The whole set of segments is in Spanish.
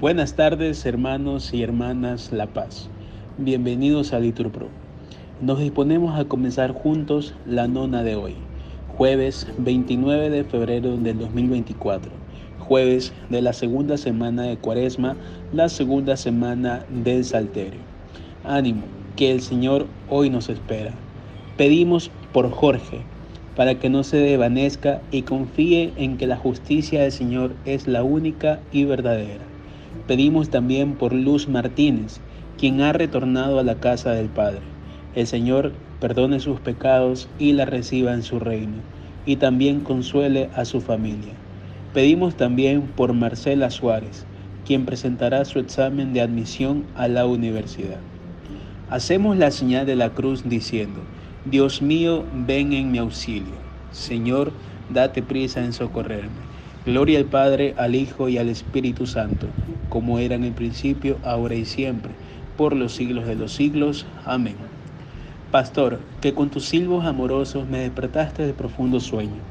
Buenas tardes hermanos y hermanas La Paz. Bienvenidos a Liturpro. Nos disponemos a comenzar juntos la nona de hoy, jueves 29 de febrero del 2024, jueves de la segunda semana de Cuaresma, la segunda semana del Salterio. Ánimo, que el Señor hoy nos espera. Pedimos por Jorge, para que no se desvanezca y confíe en que la justicia del Señor es la única y verdadera. Pedimos también por Luz Martínez, quien ha retornado a la casa del Padre. El Señor perdone sus pecados y la reciba en su reino, y también consuele a su familia. Pedimos también por Marcela Suárez, quien presentará su examen de admisión a la universidad. Hacemos la señal de la cruz diciendo, Dios mío, ven en mi auxilio. Señor, date prisa en socorrerme. Gloria al Padre, al Hijo y al Espíritu Santo, como era en el principio, ahora y siempre, por los siglos de los siglos. Amén. Pastor, que con tus silbos amorosos me despertaste de profundo sueño.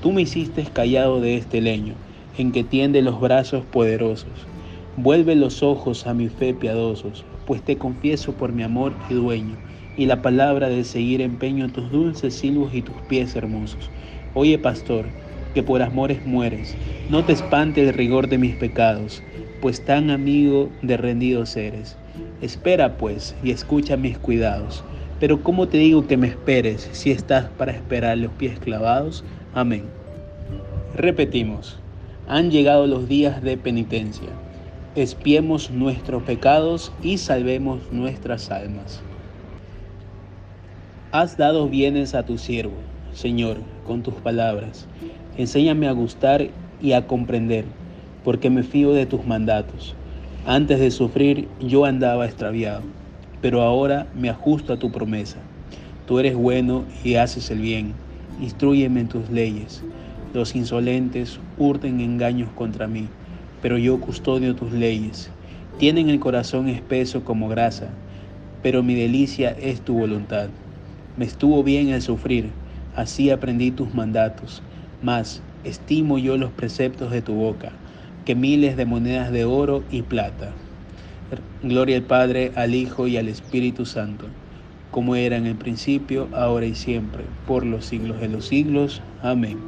Tú me hiciste callado de este leño, en que tiende los brazos poderosos. Vuelve los ojos a mi fe piadosos, pues te confieso por mi amor y dueño, y la palabra de seguir empeño tus dulces silbos y tus pies hermosos. Oye, pastor, que por amores mueres. No te espante el rigor de mis pecados, pues tan amigo de rendidos eres. Espera pues y escucha mis cuidados. Pero ¿cómo te digo que me esperes si estás para esperar los pies clavados? Amén. Repetimos, han llegado los días de penitencia. Espiemos nuestros pecados y salvemos nuestras almas. Has dado bienes a tu siervo, Señor, con tus palabras Enséñame a gustar y a comprender, porque me fío de tus mandatos. Antes de sufrir yo andaba extraviado, pero ahora me ajusto a tu promesa. Tú eres bueno y haces el bien. Instruyeme en tus leyes. Los insolentes hurten engaños contra mí, pero yo custodio tus leyes. Tienen el corazón espeso como grasa, pero mi delicia es tu voluntad. Me estuvo bien el sufrir, así aprendí tus mandatos. Mas estimo yo los preceptos de tu boca, que miles de monedas de oro y plata. Gloria al Padre, al Hijo y al Espíritu Santo, como era en el principio, ahora y siempre, por los siglos de los siglos. Amén.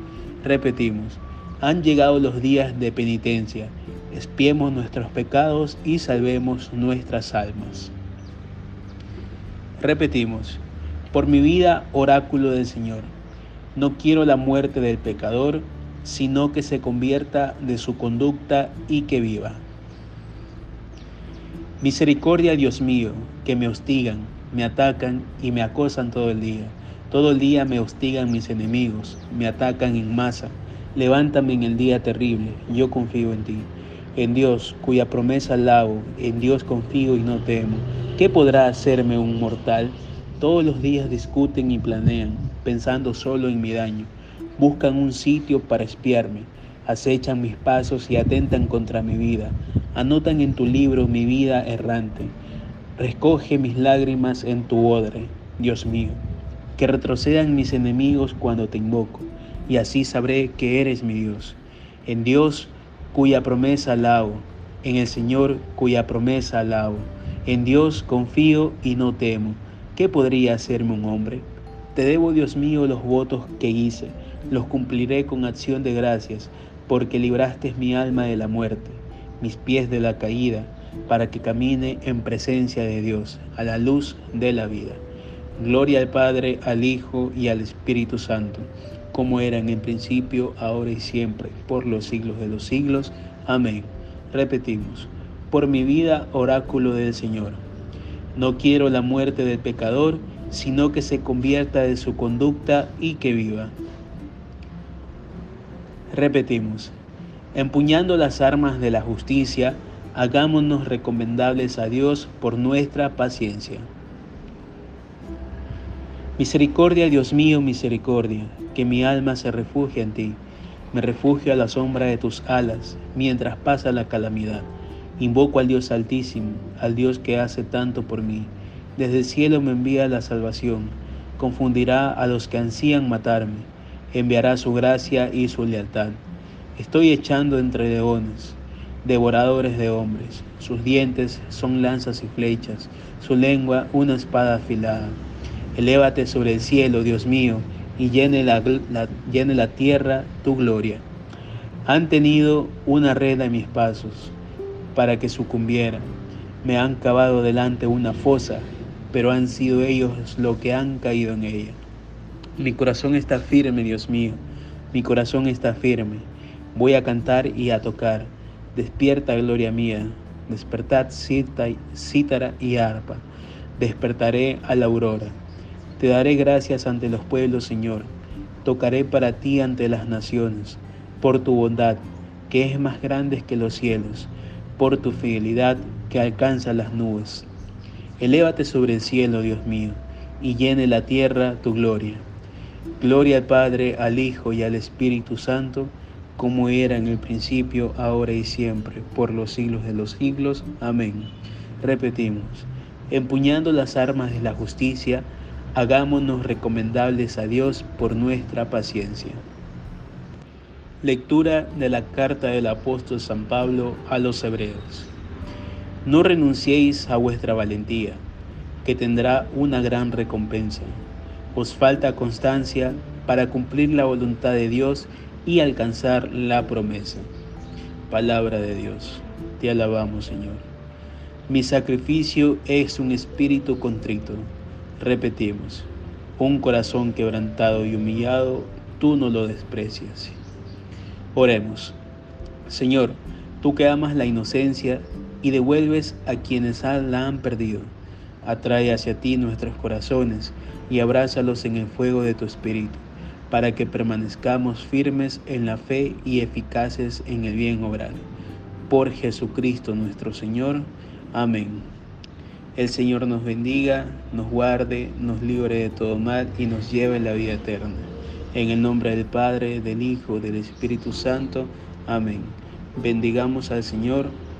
Repetimos, han llegado los días de penitencia, espiemos nuestros pecados y salvemos nuestras almas. Repetimos, por mi vida, oráculo del Señor no quiero la muerte del pecador, sino que se convierta de su conducta y que viva. Misericordia, Dios mío, que me hostigan, me atacan y me acosan todo el día. Todo el día me hostigan mis enemigos, me atacan en masa. Levántame en el día terrible, yo confío en ti. En Dios, cuya promesa alabo, en Dios confío y no temo. ¿Qué podrá hacerme un mortal? Todos los días discuten y planean, pensando solo en mi daño. Buscan un sitio para espiarme, acechan mis pasos y atentan contra mi vida. Anotan en tu libro mi vida errante. Recoge mis lágrimas en tu odre, Dios mío. Que retrocedan mis enemigos cuando te invoco, y así sabré que eres mi Dios. En Dios cuya promesa alabo, en el Señor cuya promesa alabo. En Dios confío y no temo ¿Qué podría hacerme un hombre? Te debo, Dios mío, los votos que hice, los cumpliré con acción de gracias, porque libraste mi alma de la muerte, mis pies de la caída, para que camine en presencia de Dios, a la luz de la vida. Gloria al Padre, al Hijo y al Espíritu Santo, como era en el principio, ahora y siempre, por los siglos de los siglos. Amén. Repetimos, por mi vida, oráculo del Señor no quiero la muerte del pecador, sino que se convierta de su conducta y que viva. Repetimos, empuñando las armas de la justicia, hagámonos recomendables a Dios por nuestra paciencia. Misericordia, Dios mío, misericordia, que mi alma se refugie en ti. Me refugio a la sombra de tus alas mientras pasa la calamidad. Invoco al Dios altísimo, al Dios que hace tanto por mí. Desde el cielo me envía la salvación. Confundirá a los que ansían matarme. Enviará su gracia y su lealtad. Estoy echando entre leones. devoradores de hombres. Sus dientes son lanzas y flechas, su lengua una espada afilada. Elévate sobre el cielo, Dios mío, y llene la, llene la tierra tu gloria. Han tenido una red a mis pasos para que sucumbiera. Me han cavado delante una fosa, pero han sido ellos los que han caído en ella. Mi corazón está firme, Dios mío, mi corazón está firme. Voy a cantar y a tocar. Despierta, gloria mía. Despertad cítara y arpa. Despertaré a la aurora. Te daré gracias ante los pueblos, Señor. Tocaré para ti ante las naciones, por tu bondad, que es más grande que los cielos, por tu fidelidad que alcanza las nubes. Elévate sobre el cielo, Dios mío, y llene la tierra tu gloria. Gloria al Padre, al Hijo y al Espíritu Santo, como era en el principio, ahora y siempre, por los siglos de los siglos. Amén. Repetimos, empuñando las armas de la justicia, hagámonos recomendables a Dios por nuestra paciencia. Lectura de la carta del apóstol San Pablo a los Hebreos. No renunciéis a vuestra valentía, que tendrá una gran recompensa. Os falta constancia para cumplir la voluntad de Dios y alcanzar la promesa. Palabra de Dios. Te alabamos, Señor. Mi sacrificio es un espíritu contrito. Repetimos, un corazón quebrantado y humillado, tú no lo desprecias. Oremos. Señor, tú que amas la inocencia y devuelves a quienes la han perdido. Atrae hacia ti nuestros corazones y abrázalos en el fuego de tu espíritu, para que permanezcamos firmes en la fe y eficaces en el bien obrar. Por Jesucristo nuestro Señor. Amén. El Señor nos bendiga, nos guarde, nos libre de todo mal y nos lleve en la vida eterna. En el nombre del Padre, del Hijo, del Espíritu Santo. Amén. Bendigamos al Señor